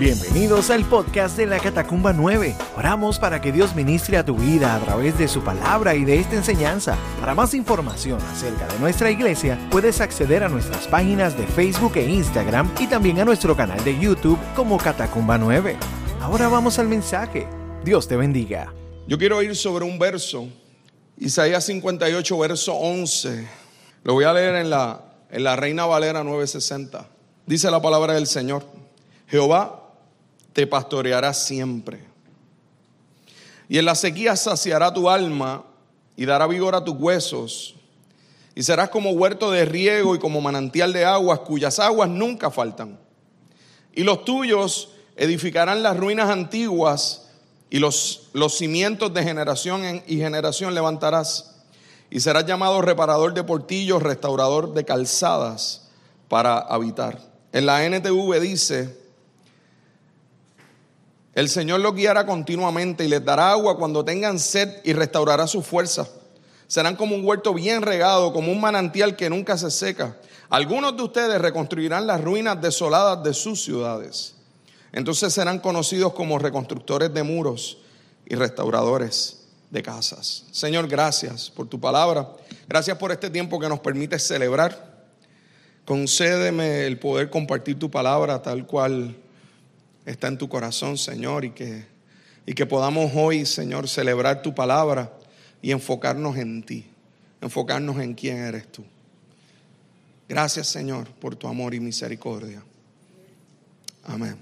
Bienvenidos al podcast de la Catacumba 9. Oramos para que Dios ministre a tu vida a través de su palabra y de esta enseñanza. Para más información acerca de nuestra iglesia, puedes acceder a nuestras páginas de Facebook e Instagram y también a nuestro canal de YouTube como Catacumba 9. Ahora vamos al mensaje. Dios te bendiga. Yo quiero ir sobre un verso, Isaías 58, verso 11. Lo voy a leer en la, en la Reina Valera 960. Dice la palabra del Señor. Jehová te pastoreará siempre. Y en la sequía saciará tu alma y dará vigor a tus huesos. Y serás como huerto de riego y como manantial de aguas cuyas aguas nunca faltan. Y los tuyos edificarán las ruinas antiguas y los, los cimientos de generación y generación levantarás. Y serás llamado reparador de portillos, restaurador de calzadas para habitar. En la NTV dice, el Señor los guiará continuamente y les dará agua cuando tengan sed y restaurará su fuerza. Serán como un huerto bien regado, como un manantial que nunca se seca. Algunos de ustedes reconstruirán las ruinas desoladas de sus ciudades. Entonces serán conocidos como reconstructores de muros y restauradores de casas. Señor, gracias por tu palabra. Gracias por este tiempo que nos permite celebrar. Concédeme el poder compartir tu palabra tal cual está en tu corazón, Señor, y que, y que podamos hoy, Señor, celebrar tu palabra y enfocarnos en ti, enfocarnos en quién eres tú. Gracias, Señor, por tu amor y misericordia. Amén.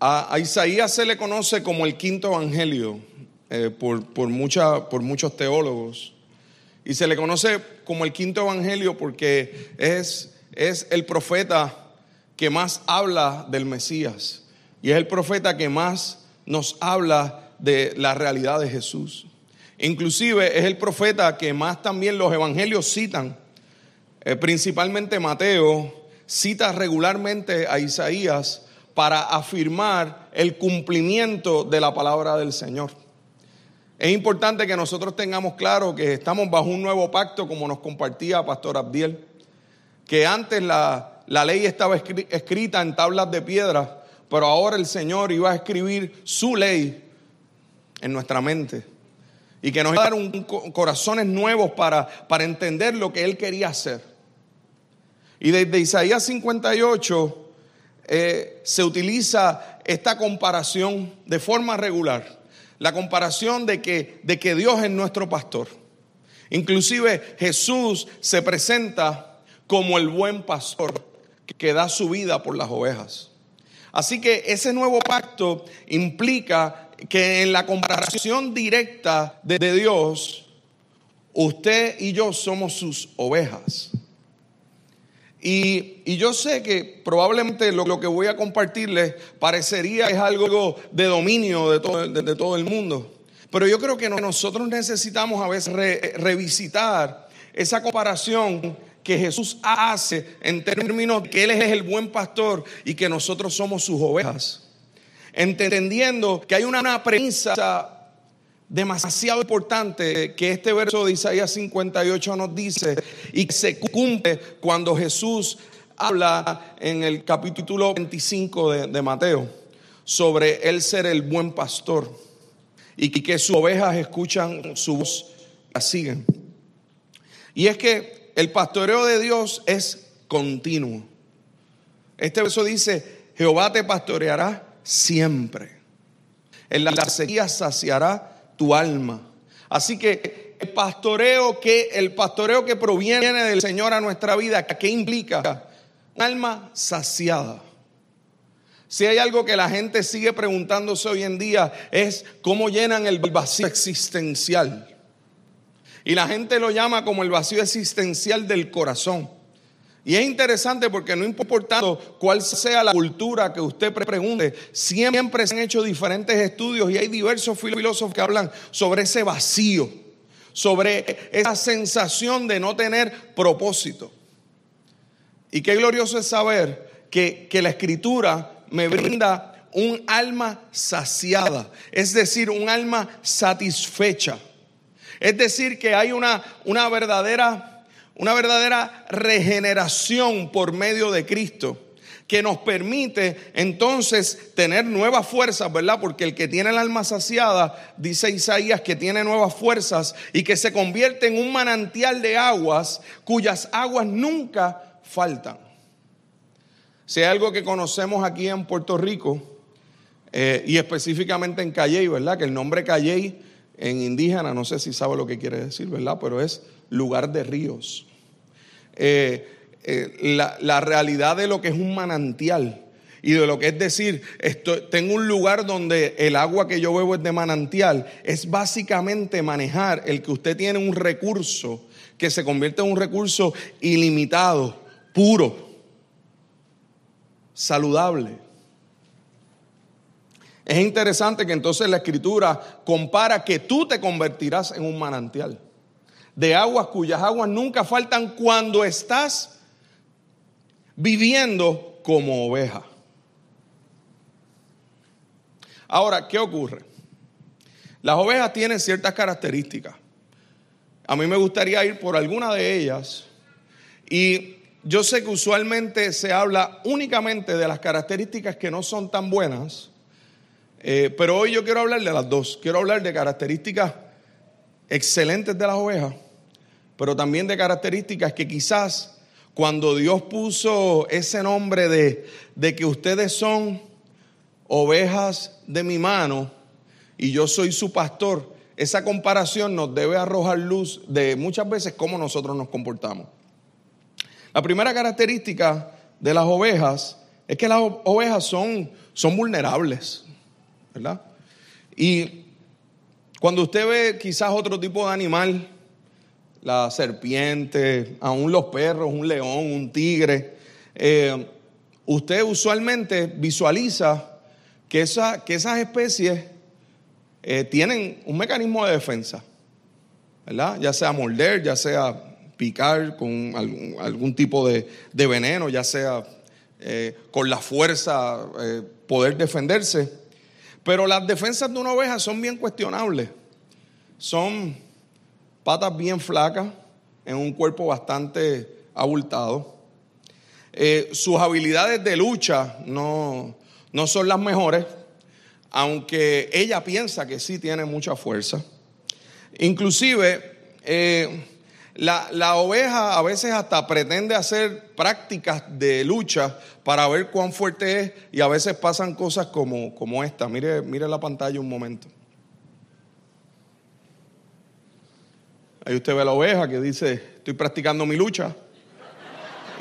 A, Isaías se le conoce como el quinto evangelio eh, por, por, por muchos teólogos. Y se le conoce como el quinto evangelio porque es, es el profeta que más habla del Mesías y es el profeta que más nos habla de la realidad de Jesús. Inclusive es el profeta que más también los evangelios citan, eh, principalmente Mateo, cita regularmente a Isaías para afirmar el cumplimiento de la palabra del Señor. Es importante que nosotros tengamos claro que estamos bajo un nuevo pacto, como nos compartía Pastor Abdiel, que antes la, la ley estaba escrita en tablas de piedra, pero ahora el Señor iba a escribir su ley en nuestra mente. Y que nos iba a dar un, corazones nuevos para, para entender lo que Él quería hacer. Y desde Isaías 58 eh, se utiliza esta comparación de forma regular. La comparación de que, de que Dios es nuestro pastor. Inclusive Jesús se presenta como el buen pastor que da su vida por las ovejas. Así que ese nuevo pacto implica que en la comparación directa de, Dios, usted y yo somos sus ovejas. Y, yo sé que probablemente lo, que voy a compartirles parecería es algo de dominio de todo, de, todo el mundo. Pero yo creo que nosotros necesitamos a veces revisitar esa comparación que Jesús hace en términos de que Él es el buen pastor y que nosotros somos sus ovejas. Entendiendo que hay una premisa demasiado importante que este verso de Isaías 58 nos dice y que se cumple cuando Jesús habla en el capítulo 25 de, Mateo sobre Él ser el buen pastor y que sus ovejas escuchan su voz y la siguen. Y es que el pastoreo de Dios es continuo. Este verso dice, Jehová te pastoreará siempre. En la sequía saciará tu alma. Así que el pastoreo que el pastoreo que proviene del Señor a nuestra vida, ¿qué implica? Un alma saciada. Si hay algo que la gente sigue preguntándose hoy en día es cómo llenan el vacío existencial. Y la gente lo llama como el vacío existencial del corazón. Y es interesante porque no importa cuál sea la cultura que usted pregunte, siempre se han hecho diferentes estudios y hay diversos filósofos que hablan sobre ese vacío, sobre esa sensación de no tener propósito. Y qué glorioso es saber que, que la escritura me brinda un alma saciada, es decir, un alma satisfecha. Es decir, que hay una, una, verdadera, una verdadera regeneración por medio de Cristo. que nos permite entonces tener nuevas fuerzas, ¿verdad? Porque el que tiene el alma saciada, dice Isaías, que tiene nuevas fuerzas y que se convierte en un manantial de aguas cuyas aguas nunca faltan. Si hay algo que conocemos aquí en Puerto Rico, eh, y específicamente en Calley, ¿verdad? Que el nombre Calley en indígena, no sé si sabe lo que quiere decir, ¿verdad? Pero es lugar de ríos. Eh, eh, la, realidad de lo que es un manantial y de lo que es decir, tengo un lugar donde el agua que yo bebo es de manantial, es básicamente manejar el que usted tiene un recurso que se convierte en un recurso ilimitado, puro, saludable. Es interesante que entonces la escritura compara que tú te convertirás en un manantial de aguas cuyas aguas nunca faltan cuando estás viviendo como oveja. Ahora, ¿qué ocurre? Las ovejas tienen ciertas características. A mí me gustaría ir por alguna de ellas. Y yo sé que usualmente se habla únicamente de las características que no son tan buenas, eh, pero hoy yo quiero hablar de las dos. Quiero hablar de características excelentes de las ovejas, pero también de características que quizás cuando Dios puso ese nombre de, de que ustedes son ovejas de mi mano y yo soy su pastor, esa comparación nos debe arrojar luz de muchas veces cómo nosotros nos comportamos. La primera característica de las ovejas es que las ovejas son, son vulnerables, ¿verdad? Y cuando usted ve quizás otro tipo de animal, la serpiente, aún los perros, un león, un tigre. Eh, usted usualmente visualiza que, esa, que esas especies eh, tienen un mecanismo de defensa, ¿verdad? Ya sea morder, ya sea picar con algún, tipo de, veneno, ya sea eh, con la fuerza poder defenderse. Pero las defensas de una oveja son bien cuestionables. Son patas bien flacas, en un cuerpo bastante abultado. Eh, sus habilidades de lucha no, no son las mejores, aunque ella piensa que sí tiene mucha fuerza. Inclusive, eh, la, la, oveja a veces hasta pretende hacer prácticas de lucha para ver cuán fuerte es y a veces pasan cosas como, como esta. Mire, mire la pantalla un momento. Ahí usted ve la oveja que dice, estoy practicando mi lucha.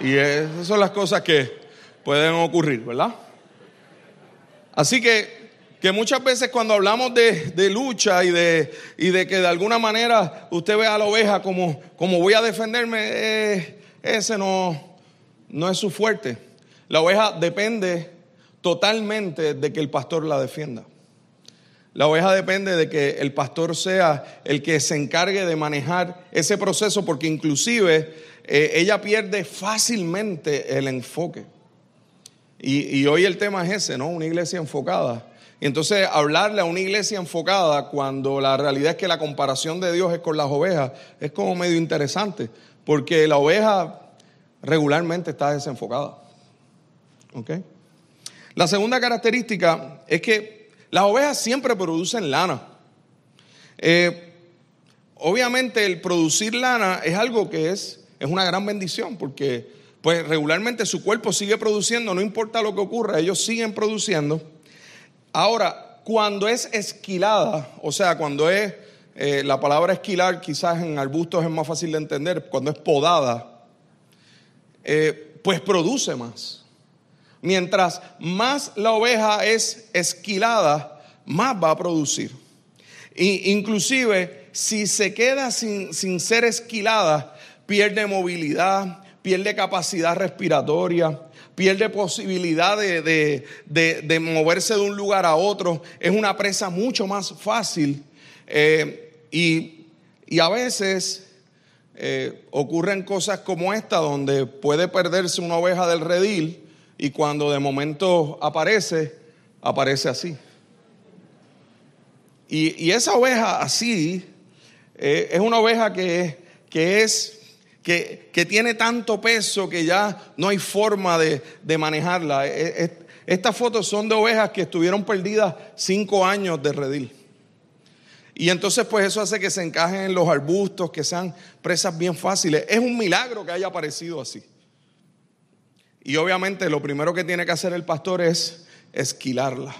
Y esas son las cosas que pueden ocurrir, ¿verdad? Así que, que muchas veces cuando hablamos de, lucha y de, y de que de alguna manera usted ve a la oveja como, como voy a defenderme, eh, ese no, no es su fuerte. La oveja depende totalmente de que el pastor la defienda. La oveja depende de que el pastor sea el que se encargue de manejar ese proceso porque inclusive eh, ella pierde fácilmente el enfoque. Y, hoy el tema es ese, ¿no? Una iglesia enfocada. Entonces hablarle a una iglesia enfocada cuando la realidad es que la comparación de Dios es con las ovejas es como medio interesante porque la oveja regularmente está desenfocada. ¿Ok? La segunda característica es que las ovejas siempre producen lana. Eh, obviamente el producir lana es algo que es, es una gran bendición porque pues regularmente su cuerpo sigue produciendo, no importa lo que ocurra, ellos siguen produciendo. Ahora, cuando es esquilada, o sea, cuando es, eh, la palabra esquilar quizás en arbustos es más fácil de entender, cuando es podada, eh, pues produce más. Mientras más la oveja es esquilada, más va a producir. E inclusive, si se queda sin, ser esquilada, pierde movilidad, pierde capacidad respiratoria, pierde posibilidad de, moverse de un lugar a otro, es una presa mucho más fácil eh, y, a veces eh, ocurren cosas como esta donde puede perderse una oveja del redil y cuando de momento aparece, aparece así. Y, esa oveja así eh, es una oveja que, que es que, tiene tanto peso que ya no hay forma de, de manejarla. E, e, estas fotos son de ovejas que estuvieron perdidas cinco años de redil. Y entonces pues eso hace que se encajen en los arbustos, que sean presas bien fáciles. Es un milagro que haya aparecido así. Y obviamente lo primero que tiene que hacer el pastor es esquilarla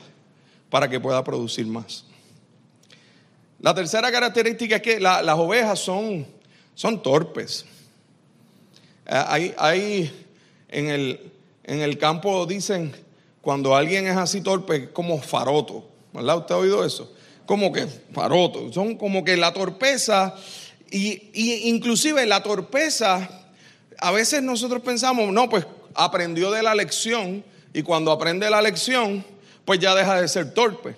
para que pueda producir más. La tercera característica es que las ovejas son, son torpes. Eh, hay, hay en, el, en el campo dicen, cuando alguien es así torpe, como faroto. ¿Verdad? ¿Usted ha oído eso? Como que faroto. Son como que la torpeza, y, y inclusive la torpeza, a veces nosotros pensamos, no, pues aprendió de la lección, y cuando aprende la lección, pues ya deja de ser torpe.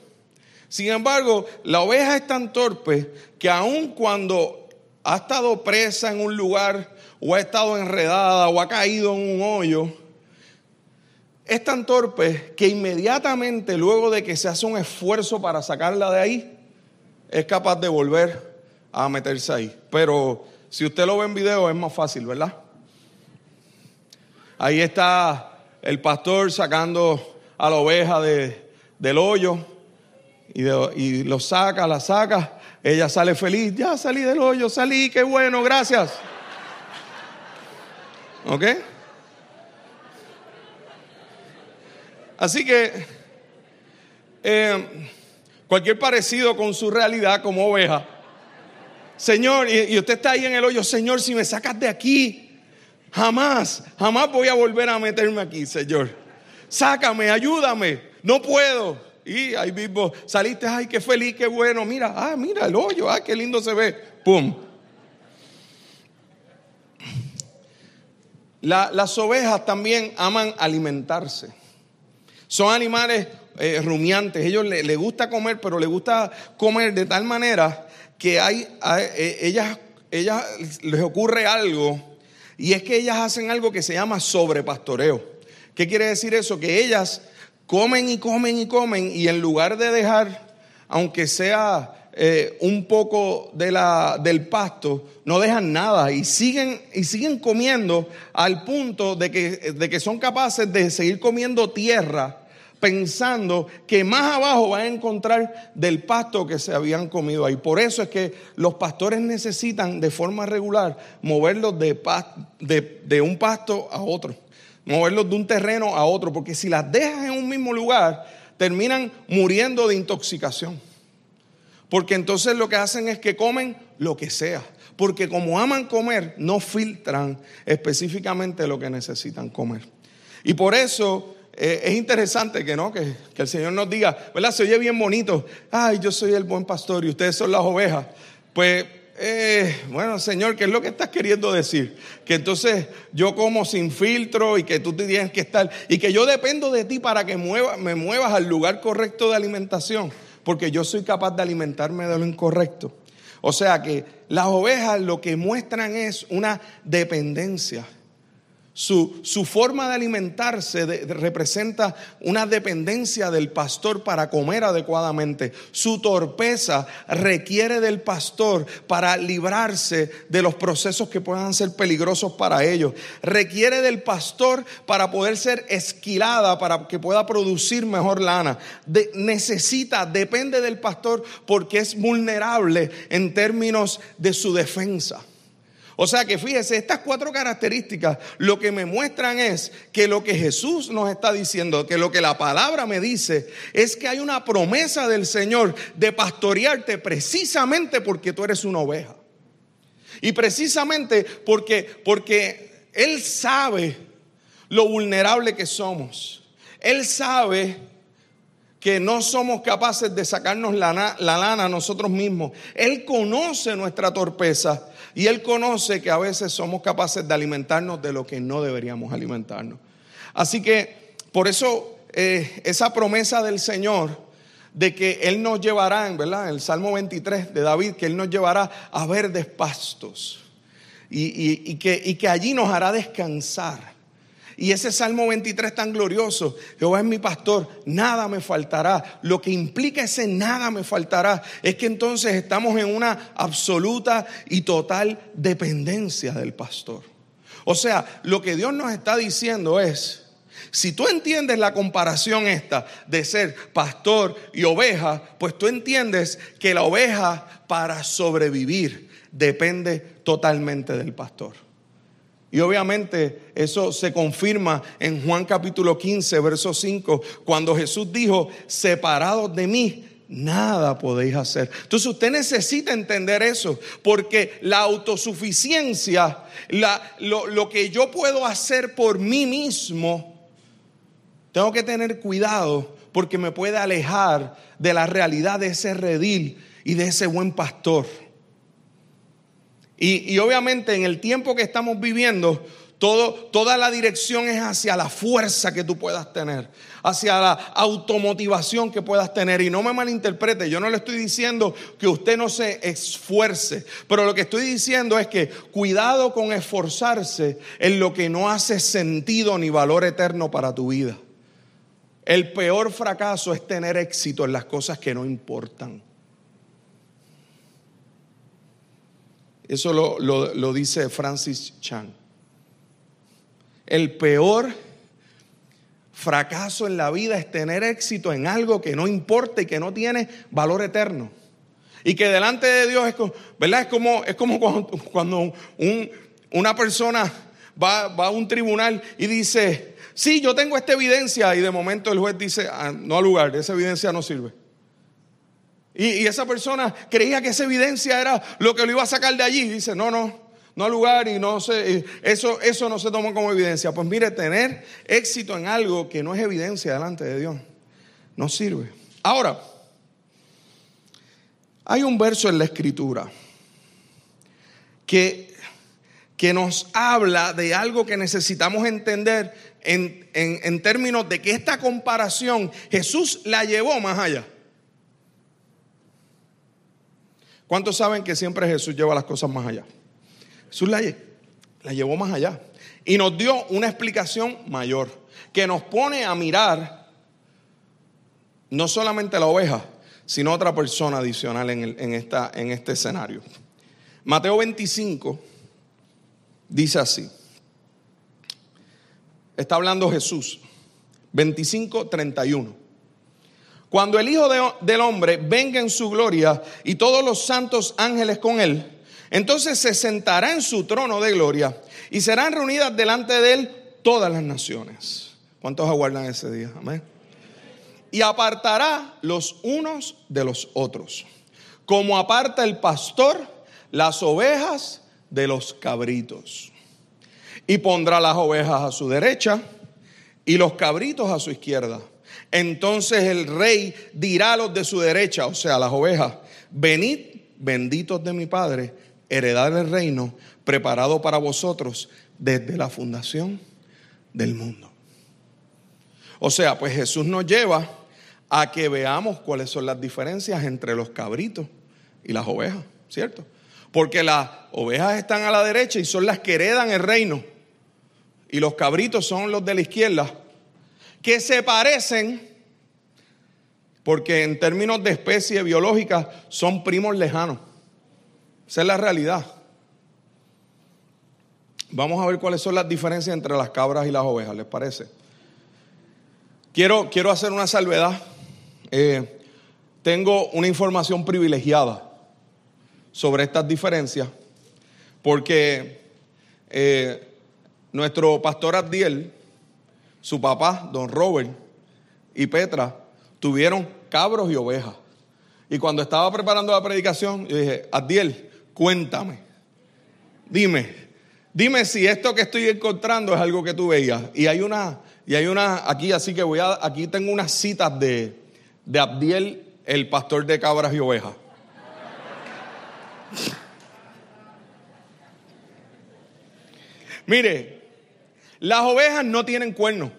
Sin embargo, la oveja es tan torpe que aun cuando ha estado presa en un lugar o ha estado enredada o ha caído en un hoyo, es tan torpe que inmediatamente luego de que se hace un esfuerzo para sacarla de ahí, es capaz de volver a meterse ahí. Pero si usted lo ve en video es más fácil, ¿verdad? Ahí está el pastor sacando a la oveja del hoyo y, lo saca, la saca. Ella sale feliz, ya salí del hoyo, salí, qué bueno, gracias. ¿Ok? Así que eh, cualquier parecido con su realidad como oveja. Señor, y, usted está ahí en el hoyo, Señor, si me sacas de aquí, jamás, jamás voy a volver a meterme aquí, Señor. Sácame, ayúdame, no puedo. Y ahí mismo saliste, ay, qué feliz, qué bueno. Mira, ah, mira el hoyo, ah, qué lindo se ve. Pum. Las ovejas también aman alimentarse. Son animales eh, rumiantes. Ellos les gusta comer, pero les gusta comer de tal manera que hay, eh, ellas, ellas les ocurre algo y es que ellas hacen algo que se llama sobrepastoreo. ¿Qué quiere decir eso? Que ellas comen y comen y comen y en lugar de dejar, aunque sea eh, un poco de la, del pasto, no dejan nada y siguen, y siguen comiendo al punto de que, de que son capaces de seguir comiendo tierra pensando que más abajo van a encontrar del pasto que se habían comido ahí. Por eso es que los pastores necesitan de forma regular moverlos de, de, de un pasto a otro moverlos de un terreno a otro, porque si las dejas en un mismo lugar, terminan muriendo de intoxicación. Porque entonces lo que hacen es que comen lo que sea. Porque como aman comer, no filtran específicamente lo que necesitan comer. Y por eso eh, es interesante que, ¿no? Que, que, el Señor nos diga, ¿verdad? Se oye bien bonito. Ay, yo soy el buen pastor y ustedes son las ovejas. Pues eh, bueno, Señor, ¿qué es lo que estás queriendo decir? Que entonces yo como sin filtro y que tú tienes que estar, y que yo dependo de ti para que me muevas al lugar correcto de alimentación, porque yo soy capaz de alimentarme de lo incorrecto. O sea que las ovejas lo que muestran es una dependencia. Su, forma de alimentarse representa una dependencia del pastor para comer adecuadamente. Su torpeza requiere del pastor para librarse de los procesos que puedan ser peligrosos para ellos. Requiere del pastor para poder ser esquilada, para que pueda producir mejor lana. necesita, depende del pastor porque es vulnerable en términos de su defensa. O sea que fíjese, estas cuatro características lo que me muestran es que lo que Jesús nos está diciendo, que lo que la palabra me dice, es que hay una promesa del Señor de pastorearte precisamente porque tú eres una oveja. Y precisamente porque, porque Él sabe lo vulnerable que somos. Él sabe que no somos capaces de sacarnos la, la lana nosotros mismos. Él conoce nuestra torpeza. Y Él conoce que a veces somos capaces de alimentarnos de lo que no deberíamos alimentarnos. Así que por eso eh, esa promesa del Señor de que Él nos llevará, ¿verdad? El Salmo 23 de David, que Él nos llevará a verdes pastos y que allí nos hará descansar. Y ese Salmo 23 tan glorioso, Jehová es mi pastor, nada me faltará. Lo que implica ese nada me faltará es que entonces estamos en una absoluta y total dependencia del pastor. O sea, lo que Dios nos está diciendo es, si tú entiendes la comparación esta de ser pastor y oveja, pues tú entiendes que la oveja para sobrevivir depende totalmente del pastor. Y obviamente eso se confirma en Juan capítulo 15, verso 5, cuando Jesús dijo, separados de mí, nada podéis hacer. Entonces usted necesita entender eso, porque la autosuficiencia, lo, lo que yo puedo hacer por mí mismo, tengo que tener cuidado porque me puede alejar de la realidad de ese redil y de ese buen pastor. Y, obviamente en el tiempo que estamos viviendo, toda la dirección es hacia la fuerza que tú puedas tener, hacia la automotivación que puedas tener. Y no me malinterprete, yo no le estoy diciendo que usted no se esfuerce, pero lo que estoy diciendo es que cuidado con esforzarse en lo que no hace sentido ni valor eterno para tu vida. El peor fracaso es tener éxito en las cosas que no importan. Eso lo, dice Francis Chan. El peor fracaso en la vida es tener éxito en algo que no importa y que no tiene valor eterno. Y que delante de Dios es como, ¿verdad? Es como, es como cuando, una persona va, va, a un tribunal y dice, sí, yo tengo esta evidencia y de momento el juez dice, ah, no al lugar, esa evidencia no sirve. Y, esa persona creía que esa evidencia era lo que lo iba a sacar de allí. dice, no, no, no al lugar y no sé, eso, eso no se toma como evidencia. Pues mire, tener éxito en algo que no es evidencia delante de Dios no sirve. Ahora, hay un verso en la escritura que, que nos habla de algo que necesitamos entender en, en términos de que esta comparación Jesús la llevó más allá. ¿Cuántos saben que siempre Jesús lleva las cosas más allá? Jesús la, llevó más allá y nos dio una explicación mayor que nos pone a mirar no solamente la oveja, sino otra persona adicional en, esta, en este escenario. Mateo 25 dice así. Está hablando Jesús. 25, 31. Cuando el Hijo del Hombre venga en su gloria y todos los santos ángeles con él, entonces se sentará en su trono de gloria y serán reunidas delante de él todas las naciones. ¿Cuántos aguardan ese día? Amén. Y apartará los unos de los otros, como aparta el pastor las ovejas de los cabritos. Y pondrá las ovejas a su derecha y los cabritos a su izquierda. Entonces el rey dirá a los de su derecha, o sea, las ovejas, venid benditos de mi Padre, heredad el reino preparado para vosotros desde la fundación del mundo. O sea, pues Jesús nos lleva a que veamos cuáles son las diferencias entre los cabritos y las ovejas, ¿cierto? Porque las ovejas están a la derecha y son las que heredan el reino. Y los cabritos son los de la izquierda que se parecen, porque en términos de especie biológica son primos lejanos. Esa es la realidad. Vamos a ver cuáles son las diferencias entre las cabras y las ovejas, ¿les parece? Quiero, quiero hacer una salvedad. Eh, tengo una información privilegiada sobre estas diferencias, porque eh, nuestro pastor Abdiel su papá, don Robert, y Petra tuvieron cabros y ovejas. Y cuando estaba preparando la predicación, yo dije, Adiel, cuéntame, dime, dime si esto que estoy encontrando es algo que tú veías. Y hay una, y hay una aquí, así que voy a, aquí tengo unas citas de, de Abdiel, el pastor de cabras y ovejas. Mire, las ovejas no tienen cuernos.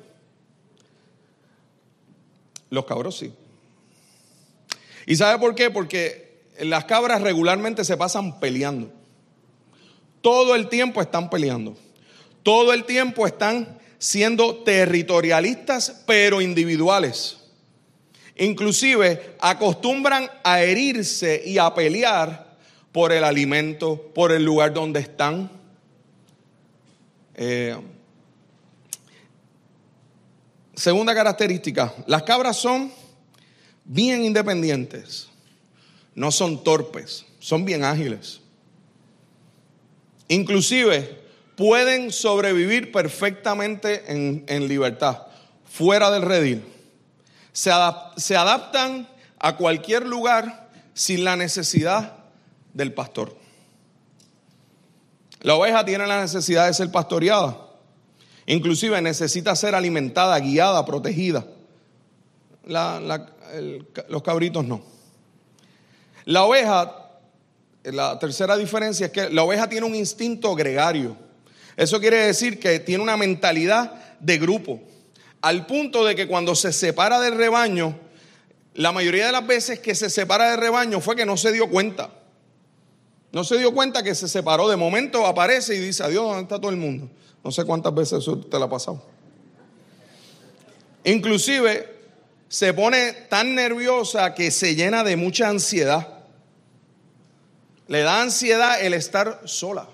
Los cabros sí. ¿Y sabe por qué? Porque las cabras regularmente se pasan peleando. Todo el tiempo están peleando. Todo el tiempo están siendo territorialistas pero individuales. Inclusive acostumbran a herirse y a pelear por el alimento, por el lugar donde están. Eh, segunda característica, las cabras son bien independientes, no son torpes, son bien ágiles. Inclusive pueden sobrevivir perfectamente en, libertad, fuera del redil. Se, adaptan a cualquier lugar sin la necesidad del pastor. La oveja tiene la necesidad de ser pastoreada. Inclusive necesita ser alimentada, guiada, protegida. los cabritos no. La oveja, la tercera diferencia es que la oveja tiene un instinto gregario. Eso quiere decir que tiene una mentalidad de grupo. Al punto de que cuando se separa del rebaño, la mayoría de las veces que se separa del rebaño fue que no se dio cuenta. No se dio cuenta que se separó. De momento aparece y dice, adiós, ¿dónde está todo el mundo? No sé cuántas veces te lo ha pasado. Inclusive se pone tan nerviosa que se llena de mucha ansiedad. Le da ansiedad el estar sola.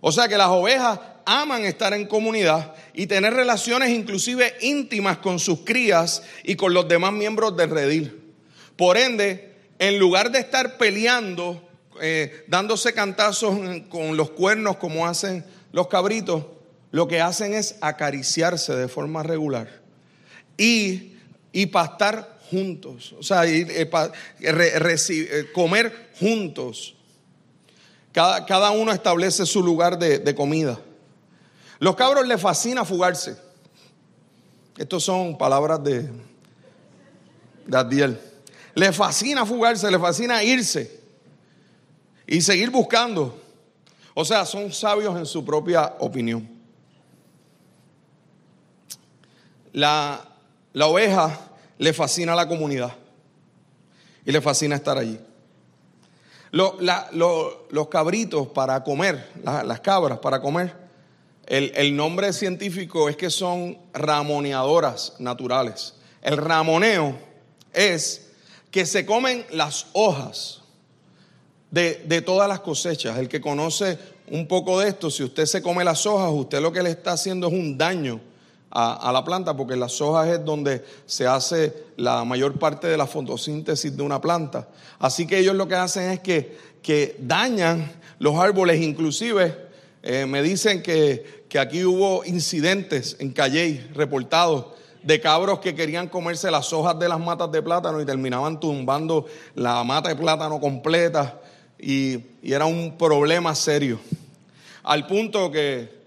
O sea que las ovejas aman estar en comunidad y tener relaciones inclusive íntimas con sus crías y con los demás miembros del redil. Por ende, en lugar de estar peleando, eh, dándose cantazos con los cuernos como hacen los cabritos, lo que hacen es acariciarse de forma regular y, y pastar juntos, o sea, eh, eh, comer juntos. Cada, uno establece su lugar de, comida. Los cabros les fascina fugarse. Estos son palabras de, de Adiel. Les fascina fugarse, les fascina irse y seguir buscando. O sea, son sabios en su propia opinión. La, la oveja le fascina a la comunidad y le fascina estar allí los cabritos para comer, las cabras para comer, el, el, nombre científico es que son ramoneadoras naturales. El ramoneo es que se comen las hojas de, de, todas las cosechas. El que conoce un poco de esto, si usted se come las hojas, usted lo que le está haciendo es un daño a, la planta, porque las hojas es donde se hace la mayor parte de la fotosíntesis de una planta. Así que ellos lo que hacen es que, que dañan los árboles, inclusive eh, me dicen que, que, aquí hubo incidentes en Calley reportados de cabros que querían comerse las hojas de las matas de plátano y terminaban tumbando la mata de plátano completa y, era un problema serio. Al punto que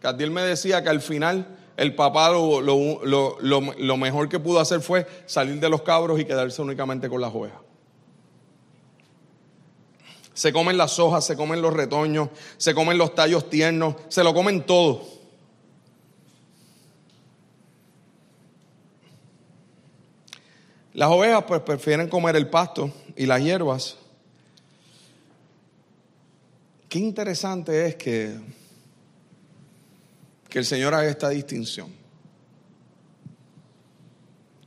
Cadiel me decía que al final el papá lo, mejor que pudo hacer fue salir de los cabros y quedarse únicamente con las ovejas. Se comen las hojas, se comen los retoños, se comen los tallos tiernos, se lo comen todo. Las ovejas pues prefieren comer el pasto y las hierbas. Qué interesante es que que el Señor haga esta distinción.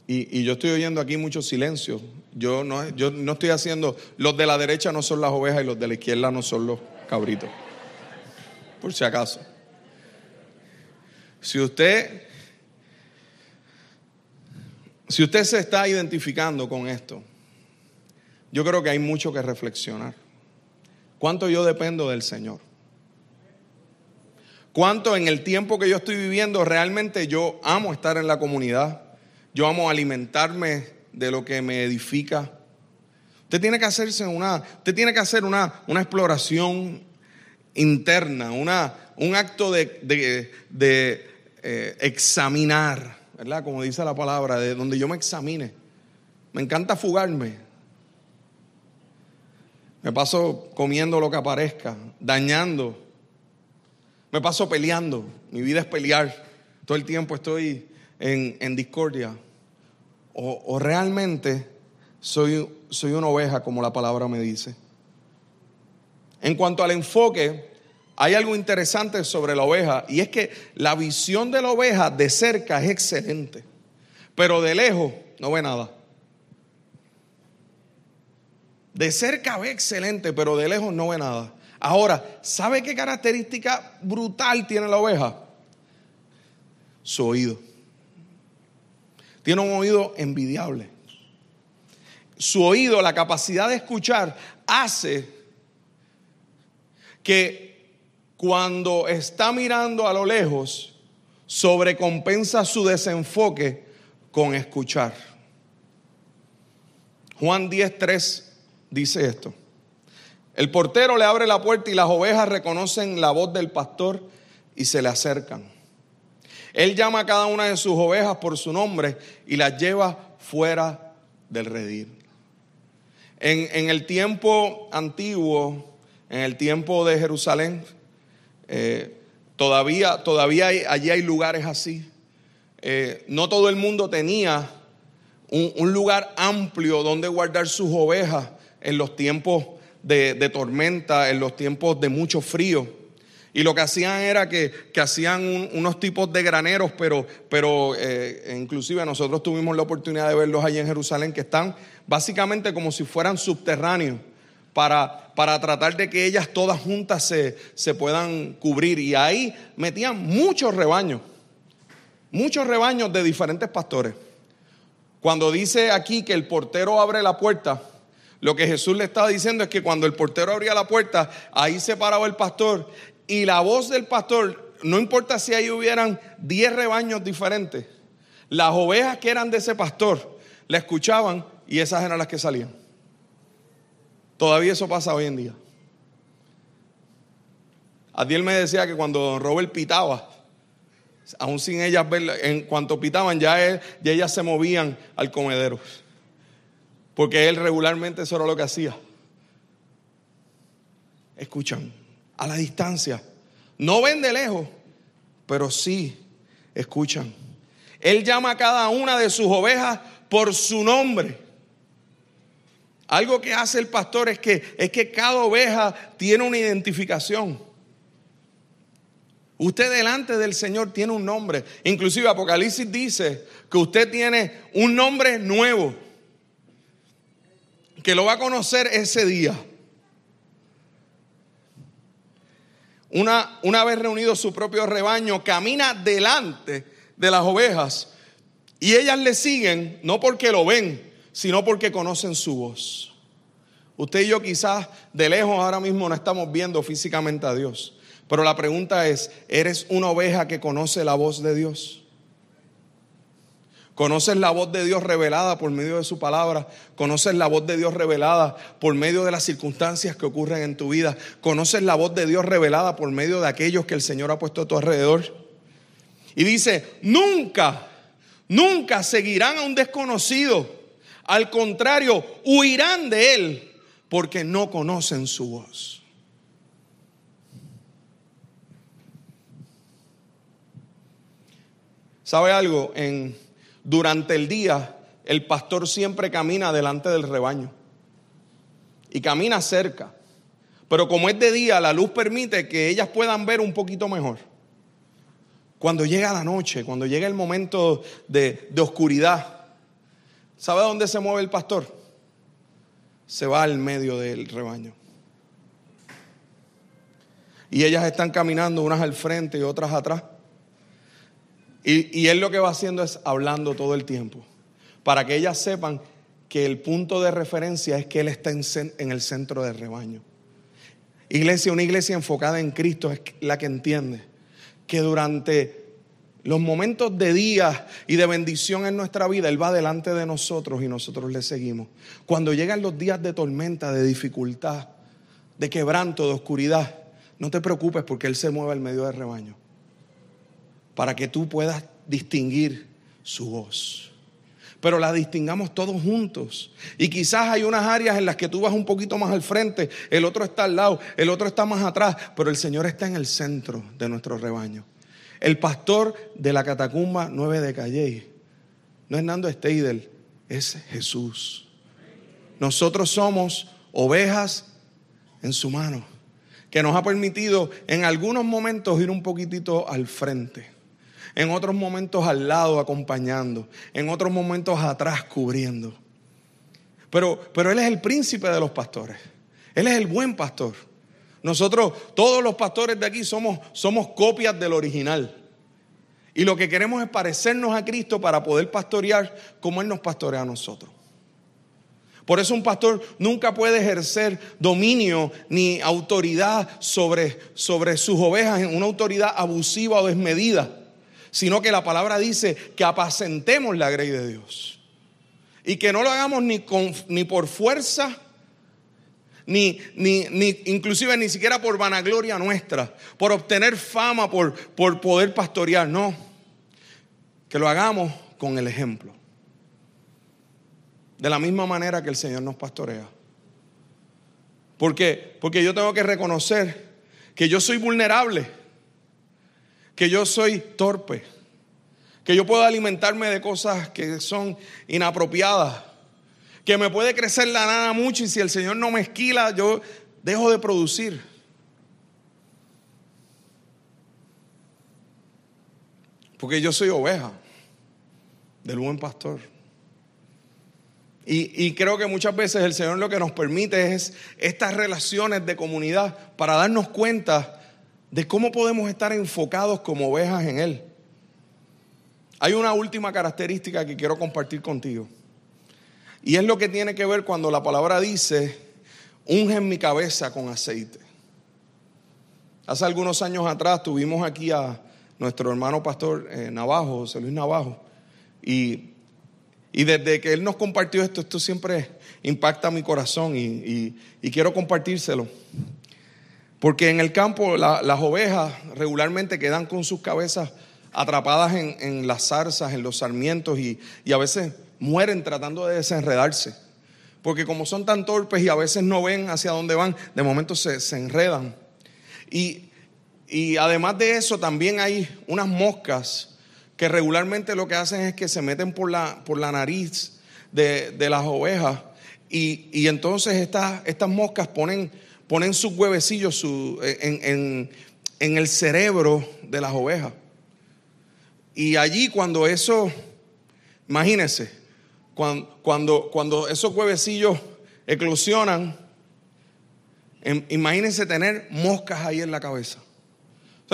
Y, yo estoy oyendo aquí mucho silencio. Yo no, yo no estoy haciendo, los de la derecha no son las ovejas y los de la izquierda no son los cabritos. Por si acaso. Si usted, si usted se está identificando con esto, yo creo que hay mucho que reflexionar. ¿Cuánto yo dependo del Señor? cuánto en el tiempo que yo estoy viviendo realmente yo amo estar en la comunidad, yo amo alimentarme de lo que me edifica. Usted tiene que hacerse una, usted tiene que hacer una, una exploración interna, una, un acto de, de, eh, examinar, ¿verdad? Como dice la palabra, de donde yo me examine. Me encanta fugarme. Me paso comiendo lo que aparezca, dañando me paso peleando. Mi vida es pelear. Todo el tiempo estoy en, discordia. O, realmente soy, soy una oveja, como la palabra me dice. En cuanto al enfoque, hay algo interesante sobre la oveja y es que la visión de la oveja de cerca es excelente, pero de lejos no ve nada. De cerca ve excelente, pero de lejos no ve nada. Ahora, ¿sabe qué característica brutal tiene la oveja? Su oído. Tiene un oído envidiable. Su oído, la capacidad de escuchar, hace que cuando está mirando a lo lejos, sobrecompensa su desenfoque con escuchar. Juan 10.3 dice esto. El portero le abre la puerta y las ovejas reconocen la voz del pastor y se le acercan. Él llama a cada una de sus ovejas por su nombre y las lleva fuera del redil. En, el tiempo antiguo, en el tiempo de Jerusalén, eh, todavía, todavía allí hay lugares así. Eh, no todo el mundo tenía un, lugar amplio donde guardar sus ovejas en los tiempos de, tormenta, en los tiempos de mucho frío. Y lo que hacían era que, hacían unos tipos de graneros, pero, pero eh, inclusive nosotros tuvimos la oportunidad de verlos allí en Jerusalén, que están básicamente como si fueran subterráneos, para, para tratar de que ellas todas juntas se, se puedan cubrir. Y ahí metían muchos rebaños, muchos rebaños de diferentes pastores. Cuando dice aquí que el portero abre la puerta, lo que Jesús le estaba diciendo es que cuando el portero abría la puerta, ahí se paraba el pastor y la voz del pastor, no importa si ahí hubieran 10 rebaños diferentes, las ovejas que eran de ese pastor la escuchaban y esas eran las que salían. Todavía eso pasa hoy en día. Adiel me decía que cuando don Robert pitaba, aún sin ellas verla, en cuanto pitaban, ya, ya ellas se movían al comedero. Porque él regularmente eso era lo que hacía. Escuchan, a la distancia. No ven de lejos, pero sí escuchan. Él llama a cada una de sus ovejas por su nombre. Algo que hace el pastor es que, es que cada oveja tiene una identificación. Usted delante del Señor tiene un nombre. Inclusive Apocalipsis dice que usted tiene un nombre nuevo que lo va a conocer ese día. Una, una vez reunido su propio rebaño, camina delante de las ovejas y ellas le siguen no porque lo ven, sino porque conocen su voz. Usted y yo quizás de lejos ahora mismo no estamos viendo físicamente a Dios, pero la pregunta es, ¿eres una oveja que conoce la voz de Dios? Conoces la voz de Dios revelada por medio de su palabra. Conoces la voz de Dios revelada por medio de las circunstancias que ocurren en tu vida. Conoces la voz de Dios revelada por medio de aquellos que el Señor ha puesto a tu alrededor. Y dice, nunca, nunca seguirán a un desconocido. Al contrario, huirán de él porque no conocen su voz. ¿Sabe algo? En durante el día, el pastor siempre camina delante del rebaño y camina cerca. Pero como es de día, la luz permite que ellas puedan ver un poquito mejor. Cuando llega la noche, cuando llega el momento de, oscuridad, ¿sabe dónde se mueve el pastor? Se va al medio del rebaño. Y ellas están caminando unas al frente y otras atrás. Y, él lo que va haciendo es hablando todo el tiempo, para que ellas sepan que el punto de referencia es que Él está en, el centro del rebaño. Iglesia, una iglesia enfocada en Cristo es la que entiende que durante los momentos de día y de bendición en nuestra vida, Él va delante de nosotros y nosotros le seguimos. Cuando llegan los días de tormenta, de dificultad, de quebranto, de oscuridad, no te preocupes porque Él se mueve al medio del rebaño para que tú puedas distinguir su voz. Pero la distingamos todos juntos. Y quizás hay unas áreas en las que tú vas un poquito más al frente, el otro está al lado, el otro está más atrás, pero el Señor está en el centro de nuestro rebaño. El pastor de la catacumba 9 de Calle no es Nando Steidel, es Jesús. Nosotros somos ovejas en su mano que nos ha permitido en algunos momentos ir un poquitito al frente, en otros momentos al lado acompañando, en otros momentos atrás cubriendo. Pero, pero Él es el príncipe de los pastores, Él es el buen pastor. Nosotros, todos los pastores de aquí, somos, somos copias del original. Y lo que queremos es parecernos a Cristo para poder pastorear como Él nos pastorea a nosotros. Por eso un pastor nunca puede ejercer dominio ni autoridad sobre, sobre sus ovejas, una autoridad abusiva o desmedida, sino que la palabra dice que apacentemos la grey de Dios. Y que no lo hagamos ni, ni por fuerza, ni, ni, ni, inclusive ni siquiera por vanagloria nuestra, por obtener fama, por, por poder pastorear, no. Que lo hagamos con el ejemplo. De la misma manera que el Señor nos pastorea. Porque yo tengo que reconocer que yo soy vulnerable, que yo soy torpe, que yo puedo alimentarme de cosas que son inapropiadas, que me puede crecer la nada mucho y si el Señor no me esquila, yo dejo de producir. Porque yo soy oveja del buen pastor. Y, creo que muchas veces el Señor lo que nos permite es estas relaciones de comunidad para darnos cuenta de cómo podemos estar enfocados como ovejas en Él. Hay una última característica que quiero compartir contigo. Y es lo que tiene que ver cuando la palabra dice, unge en mi cabeza con aceite. Hace algunos años atrás tuvimos aquí a nuestro hermano pastor eh, Navajo, José Luis Navajo, y y desde que Él nos compartió esto, esto siempre impacta mi corazón y, quiero compartírselo. Porque en el campo las ovejas regularmente quedan con sus cabezas atrapadas en, las zarzas, en los sarmientos y, a veces mueren tratando de desenredarse. Porque como son tan torpes y a veces no ven hacia dónde van, de momento se, enredan. Y, y además de eso también hay unas moscas que regularmente lo que hacen es que se meten por la, por la nariz de, las ovejas y, entonces estas, estas moscas ponen, ponen sus huevecillos en, el cerebro de las ovejas. Y allí cuando eso, imagínense, cuando, cuando, esos huevecillos eclosionan, em, imagínense tener moscas ahí en la cabeza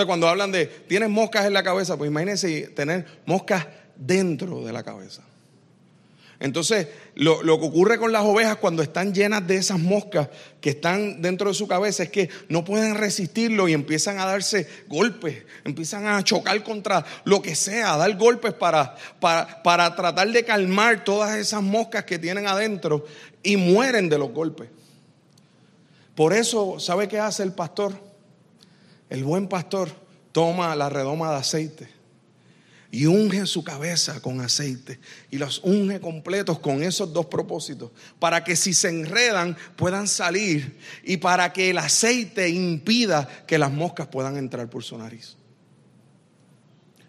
cuando hablan de tienes moscas en la cabeza, pues imagínense tener moscas dentro de la cabeza. Entonces, lo, que ocurre con las ovejas cuando están llenas de esas moscas que están dentro de su cabeza es que no pueden resistirlo y empiezan a darse golpes, empiezan a chocar contra lo que sea, a dar golpes para, para, para tratar de calmar todas esas moscas que tienen adentro y mueren de los golpes. Por eso, ¿sabe qué hace el pastor? El buen pastor toma la redoma de aceite y unge su cabeza con aceite y los unge completos con esos dos propósitos, para que si se enredan puedan salir y para que el aceite impida que las moscas puedan entrar por su nariz.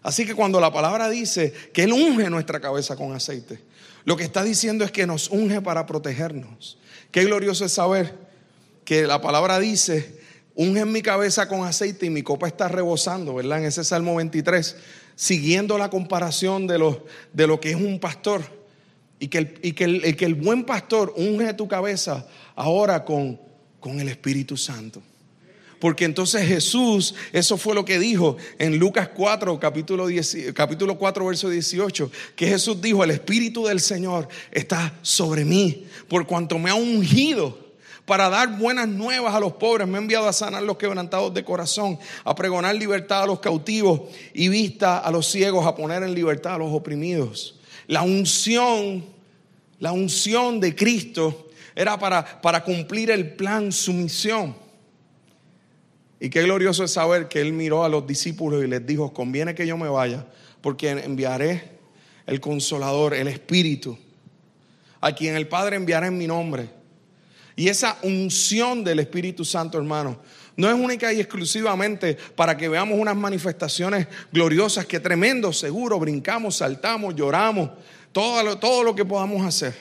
Así que cuando la palabra dice que Él unge nuestra cabeza con aceite, lo que está diciendo es que nos unge para protegernos. Qué glorioso es saber que la palabra dice unge mi cabeza con aceite y mi copa está rebosando, ¿verdad? En ese Salmo 23, siguiendo la comparación de lo, de lo que es un pastor. Y que el, y que el, que el buen pastor unge tu cabeza ahora con, con el Espíritu Santo. Porque entonces Jesús, eso fue lo que dijo en Lucas 4, capítulo, 10, capítulo 4, verso 18, que Jesús dijo, el Espíritu del Señor está sobre mí, por cuanto me ha ungido para dar buenas nuevas a los pobres. Me ha enviado a sanar los quebrantados de corazón, a pregonar libertad a los cautivos y vista a los ciegos, a poner en libertad a los oprimidos. La unción, la unción de Cristo era para, para cumplir el plan, su misión. Y qué glorioso es saber que Él miró a los discípulos y les dijo, conviene que yo me vaya, porque enviaré el consolador, el Espíritu, a quien el Padre enviará en mi nombre y esa unción del Espíritu Santo, hermano, no es única y exclusivamente para que veamos unas manifestaciones gloriosas, que tremendo, seguro, brincamos, saltamos, lloramos, todo lo, todo lo que podamos hacer.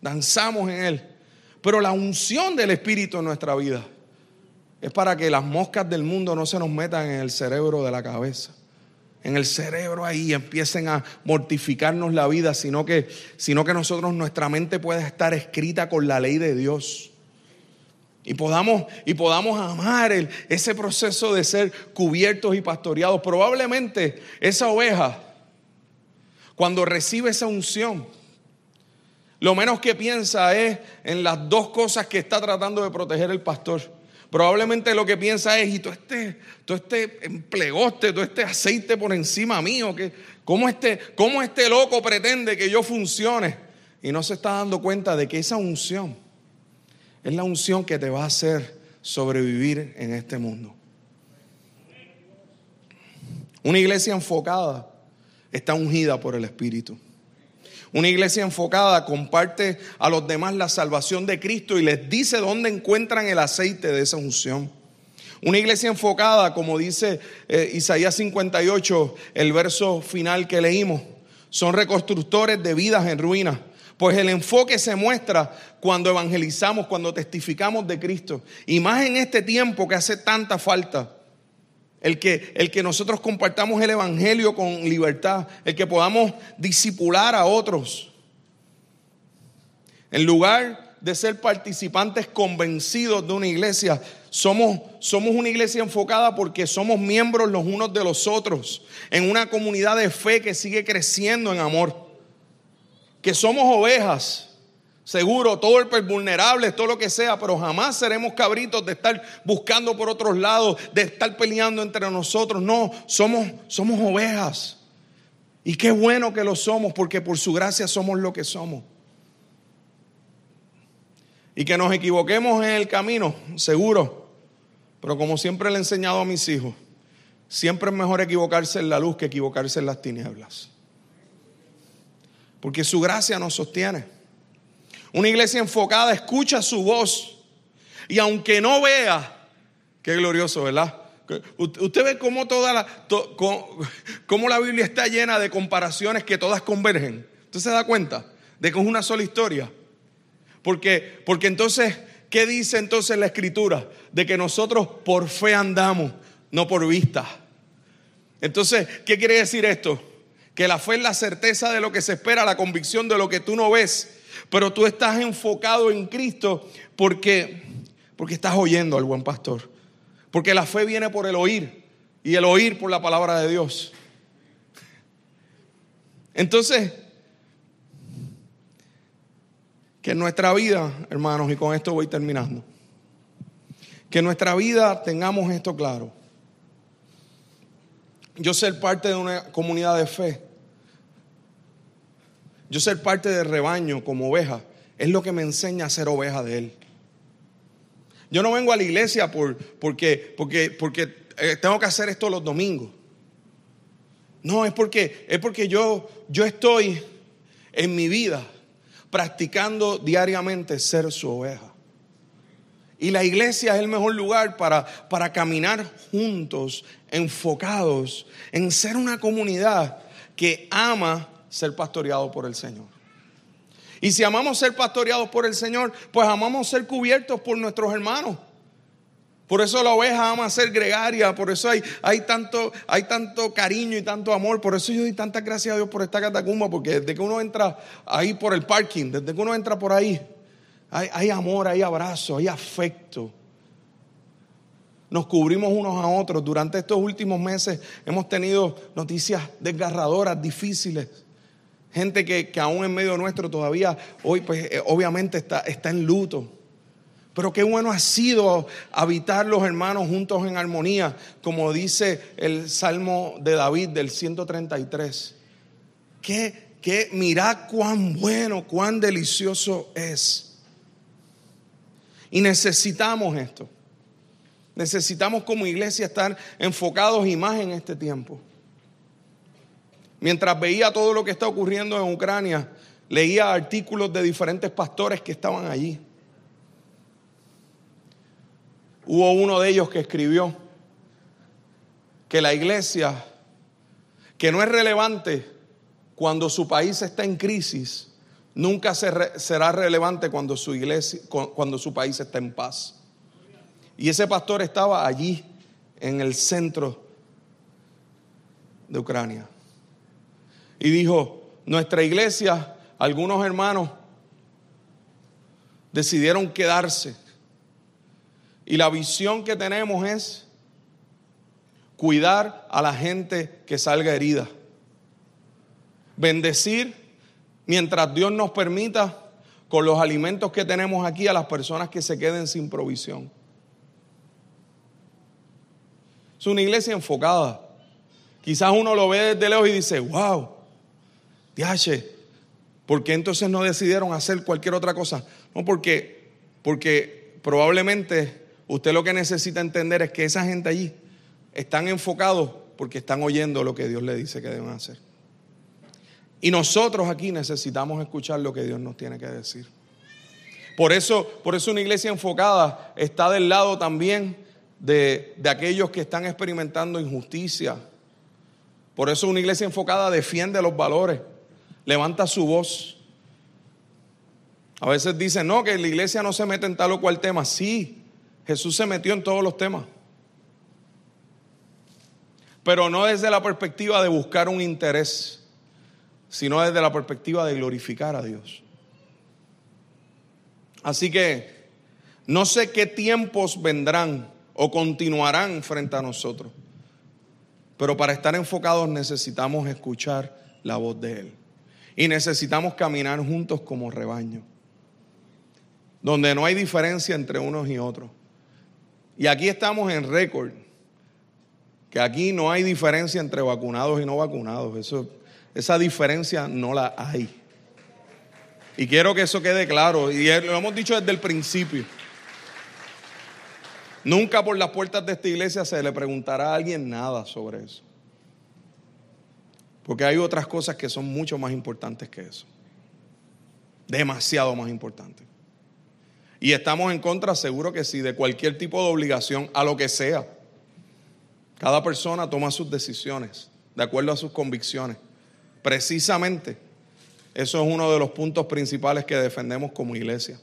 Danzamos en Él. Pero la unción del Espíritu en nuestra vida es para que las moscas del mundo no se nos metan en el cerebro de la cabeza. En el cerebro ahí empiecen a mortificarnos la vida, sino que, sino que nosotros, nuestra mente pueda estar escrita con la ley de Dios. Y podamos, y podamos amar el, ese proceso de ser cubiertos y pastoreados. Probablemente esa oveja, cuando recibe esa unción, lo menos que piensa es en las dos cosas que está tratando de proteger el pastor. Probablemente lo que piensa es, y todo este, todo este empleoste, todo este aceite por encima mío, que, ¿cómo, este, ¿cómo este loco pretende que yo funcione? Y no se está dando cuenta de que esa unción es la unción que te va a hacer sobrevivir en este mundo. Una iglesia enfocada está ungida por el Espíritu. Una iglesia enfocada comparte a los demás la salvación de Cristo y les dice dónde encuentran el aceite de esa unción. Una iglesia enfocada, como dice eh, Isaías 58, el verso final que leímos, son reconstructores de vidas en ruinas. Pues el enfoque se muestra cuando evangelizamos, cuando testificamos de Cristo. Y más en este tiempo que hace tanta falta el que, el que nosotros compartamos el Evangelio con libertad, el que podamos disipular a otros. En lugar de ser participantes convencidos de una iglesia, somos, somos una iglesia enfocada porque somos miembros los unos de los otros, en una comunidad de fe que sigue creciendo en amor, que somos ovejas Seguro, todo el vulnerable, todo lo que sea, pero jamás seremos cabritos de estar buscando por otros lados, de estar peleando entre nosotros. No, somos, somos ovejas. Y qué bueno que lo somos, porque por su gracia somos lo que somos. Y que nos equivoquemos en el camino, seguro. Pero como siempre le he enseñado a mis hijos, siempre es mejor equivocarse en la luz que equivocarse en las tinieblas. Porque su gracia nos sostiene. Una iglesia enfocada escucha su voz y aunque no vea, qué glorioso, ¿verdad? Usted ve cómo toda la, cómo la Biblia está llena de comparaciones que todas convergen. ¿Usted se da cuenta de que es una sola historia? Porque, porque entonces, ¿qué dice entonces la escritura? De que nosotros por fe andamos, no por vista. Entonces, ¿qué quiere decir esto? Que la fe es la certeza de lo que se espera, la convicción de lo que tú no ves pero tú estás enfocado en Cristo porque, porque estás oyendo al buen pastor. Porque la fe viene por el oír y el oír por la palabra de Dios. Entonces, que en nuestra vida, hermanos, y con esto voy terminando, que en nuestra vida tengamos esto claro. Yo ser parte de una comunidad de fe yo ser parte del rebaño como oveja es lo que me enseña a ser oveja de Él. Yo no vengo a la iglesia por, porque, porque, porque eh, tengo que hacer esto los domingos. No, es porque, es porque yo, yo estoy en mi vida practicando diariamente ser su oveja. Y la iglesia es el mejor lugar para, para caminar juntos, enfocados en ser una comunidad que ama ser pastoreado por el Señor. Y si amamos ser pastoreados por el Señor, pues amamos ser cubiertos por nuestros hermanos. Por eso la oveja ama ser gregaria, por eso hay, hay, tanto, hay tanto cariño y tanto amor. Por eso yo doy tantas gracias a Dios por esta catacumba, porque desde que uno entra ahí por el parking, desde que uno entra por ahí, hay, hay amor, hay abrazo, hay afecto. Nos cubrimos unos a otros. Durante estos últimos meses hemos tenido noticias desgarradoras, difíciles. Gente que, aún en medio nuestro todavía hoy pues eh, obviamente está, está en luto. Pero qué bueno ha sido habitar los hermanos juntos en armonía, como dice el Salmo de David del 133. Que, que mirad cuán bueno, cuán delicioso es. Y necesitamos esto. Necesitamos como iglesia estar enfocados y más en este tiempo. Mientras veía todo lo que está ocurriendo en Ucrania, leía artículos de diferentes pastores que estaban allí. Hubo uno de ellos que escribió que la iglesia, que no es relevante cuando su país está en crisis, nunca será relevante cuando su iglesia, cuando su país está en paz. Y ese pastor estaba allí, en el centro de Ucrania. Y dijo, nuestra iglesia, algunos hermanos decidieron quedarse. Y la visión que tenemos es cuidar a la gente que salga herida. Bendecir mientras Dios nos permita con los alimentos que tenemos aquí a las personas que se queden sin provisión. Es una iglesia enfocada. Quizás uno lo ve desde lejos y dice, wow, diache, ¿por qué entonces no decidieron hacer cualquier otra cosa? No, porque, porque probablemente usted lo que necesita entender es que esa gente allí están enfocados porque están oyendo lo que Dios le dice que deben hacer. Y nosotros aquí necesitamos escuchar lo que Dios nos tiene que decir. Por eso, por eso una iglesia enfocada está del lado también de, aquellos que están experimentando injusticia. Por eso una iglesia enfocada defiende los valores, levanta su voz. A veces dicen, no, que la iglesia no se mete en tal o cual tema. Sí, Jesús se metió en todos los temas. Pero no desde la perspectiva de buscar un interés, sino desde la perspectiva de glorificar a Dios. Así que no sé qué tiempos vendrán o continuarán frente a nosotros. Pero para estar enfocados necesitamos escuchar la voz de Él. Y necesitamos caminar juntos como rebaño. Donde no hay diferencia entre unos y otros. Y aquí estamos en récord. Que aquí no hay diferencia entre vacunados y no vacunados. Esa diferencia no la hay. Y quiero que eso quede claro. Y lo hemos dicho desde el principio. Nunca por las puertas de esta iglesia se le preguntará a alguien nada sobre eso. Porque hay otras cosas que son mucho más importantes que eso. Demasiado más importantes. Y estamos en contra, seguro que sí, de cualquier tipo de obligación a lo que sea. Cada persona toma sus decisiones de acuerdo a sus convicciones. Precisamente, eso es uno de los puntos principales que defendemos como iglesia.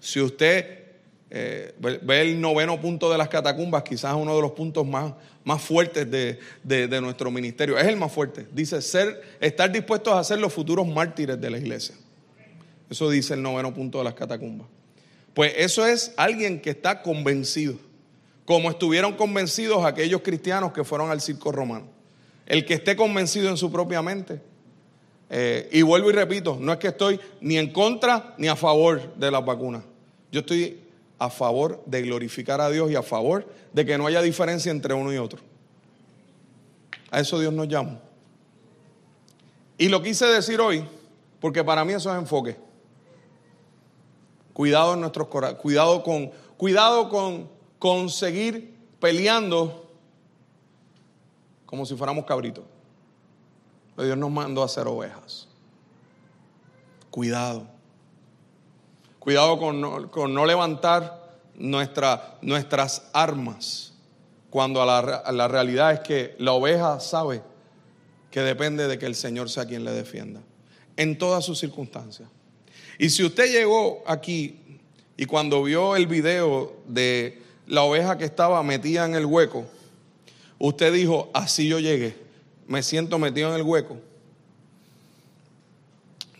Si usted eh, ve el noveno punto de las catacumbas, quizás uno de los puntos más, más fuertes de, de, nuestro ministerio. Es el más fuerte. Dice ser, estar dispuestos a ser los futuros mártires de la iglesia. Eso dice el noveno punto de las catacumbas. Pues eso es alguien que está convencido, como estuvieron convencidos aquellos cristianos que fueron al circo romano. El que esté convencido en su propia mente. Eh, y vuelvo y repito, no es que estoy ni en contra ni a favor de las vacunas. Yo estoy a favor de glorificar a Dios y a favor de que no haya diferencia entre uno y otro. A eso Dios nos llama. Y lo quise decir hoy porque para mí eso es enfoque. Cuidado en nuestros corazones, cuidado con, cuidado con, con seguir peleando como si fuéramos cabritos. Pero Dios nos mandó a ser ovejas. Cuidado. Cuidado con no, levantar nuestras armas, cuando la, la realidad es que la oveja sabe que depende de que el Señor sea quien le defienda, en todas sus circunstancias. Y si usted llegó aquí y cuando vio el video de la oveja que estaba metida en el hueco, usted dijo, así yo llegué, me siento metido en el hueco.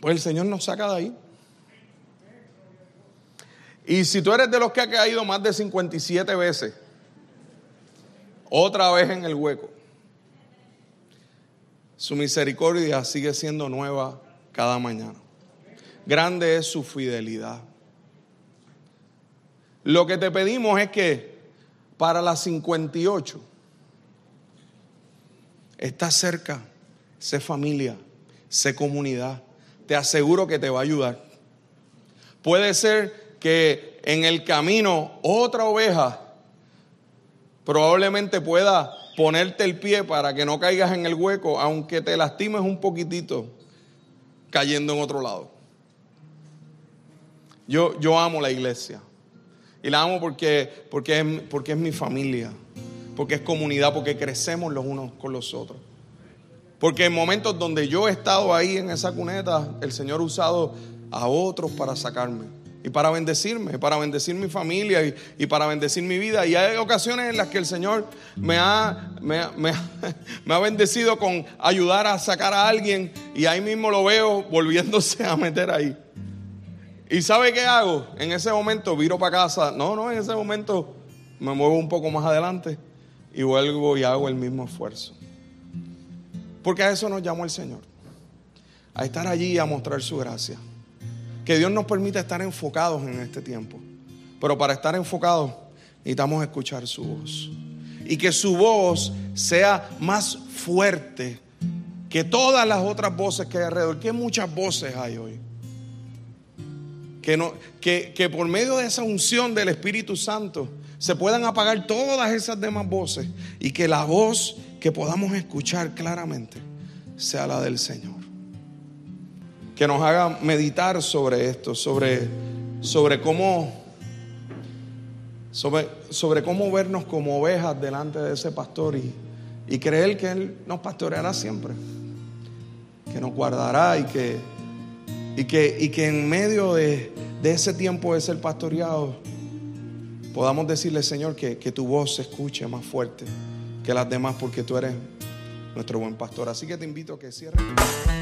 Pues el Señor nos saca de ahí. Y si tú eres de los que ha caído más de 57 veces, otra vez en el hueco, su misericordia sigue siendo nueva cada mañana. Grande es su fidelidad. Lo que te pedimos es que para las 58 estás cerca, sé familia, sé comunidad. Te aseguro que te va a ayudar. Puede ser que en el camino otra oveja probablemente pueda ponerte el pie para que no caigas en el hueco, aunque te lastimes un poquitito cayendo en otro lado. Yo, yo amo la iglesia. Y la amo porque, porque, es, porque es mi familia, porque es comunidad, porque crecemos los unos con los otros. Porque en momentos donde yo he estado ahí en esa cuneta, el Señor ha usado a otros para sacarme. Y para bendecirme, para bendecir mi familia y, para bendecir mi vida. Y hay ocasiones en las que el Señor me ha, me, me ha bendecido con ayudar a sacar a alguien y ahí mismo lo veo volviéndose a meter ahí. ¿Y sabe qué hago? En ese momento viro para casa. No, no, en ese momento me muevo un poco más adelante y vuelvo y hago el mismo esfuerzo. Porque a eso nos llamó el Señor. A estar allí y a mostrar su gracia. Que Dios nos permita estar enfocados en este tiempo. Pero para estar enfocados necesitamos escuchar su voz. Y que su voz sea más fuerte que todas las otras voces que hay alrededor. Que muchas voces hay hoy. Que, no, que, que por medio de esa unción del Espíritu Santo se puedan apagar todas esas demás voces y que la voz que podamos escuchar claramente sea la del Señor que nos haga meditar sobre esto, sobre, sobre cómo sobre, sobre, cómo vernos como ovejas delante de ese pastor y, y, creer que Él nos pastoreará siempre, que nos guardará y que, y que, y que en medio de, de, ese tiempo de ser pastoreado podamos decirle, Señor, que, que tu voz se escuche más fuerte que las demás porque tú eres nuestro buen pastor. Así que te invito a que cierres.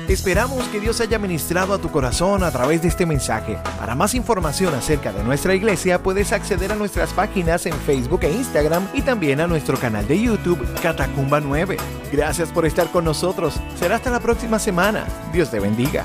Esperamos que Dios haya ministrado a tu corazón a través de este mensaje. Para más información acerca de nuestra iglesia, puedes acceder a nuestras páginas en Facebook e Instagram y también a nuestro canal de YouTube Catacumba 9. Gracias por estar con nosotros. Será hasta la próxima semana. Dios te bendiga.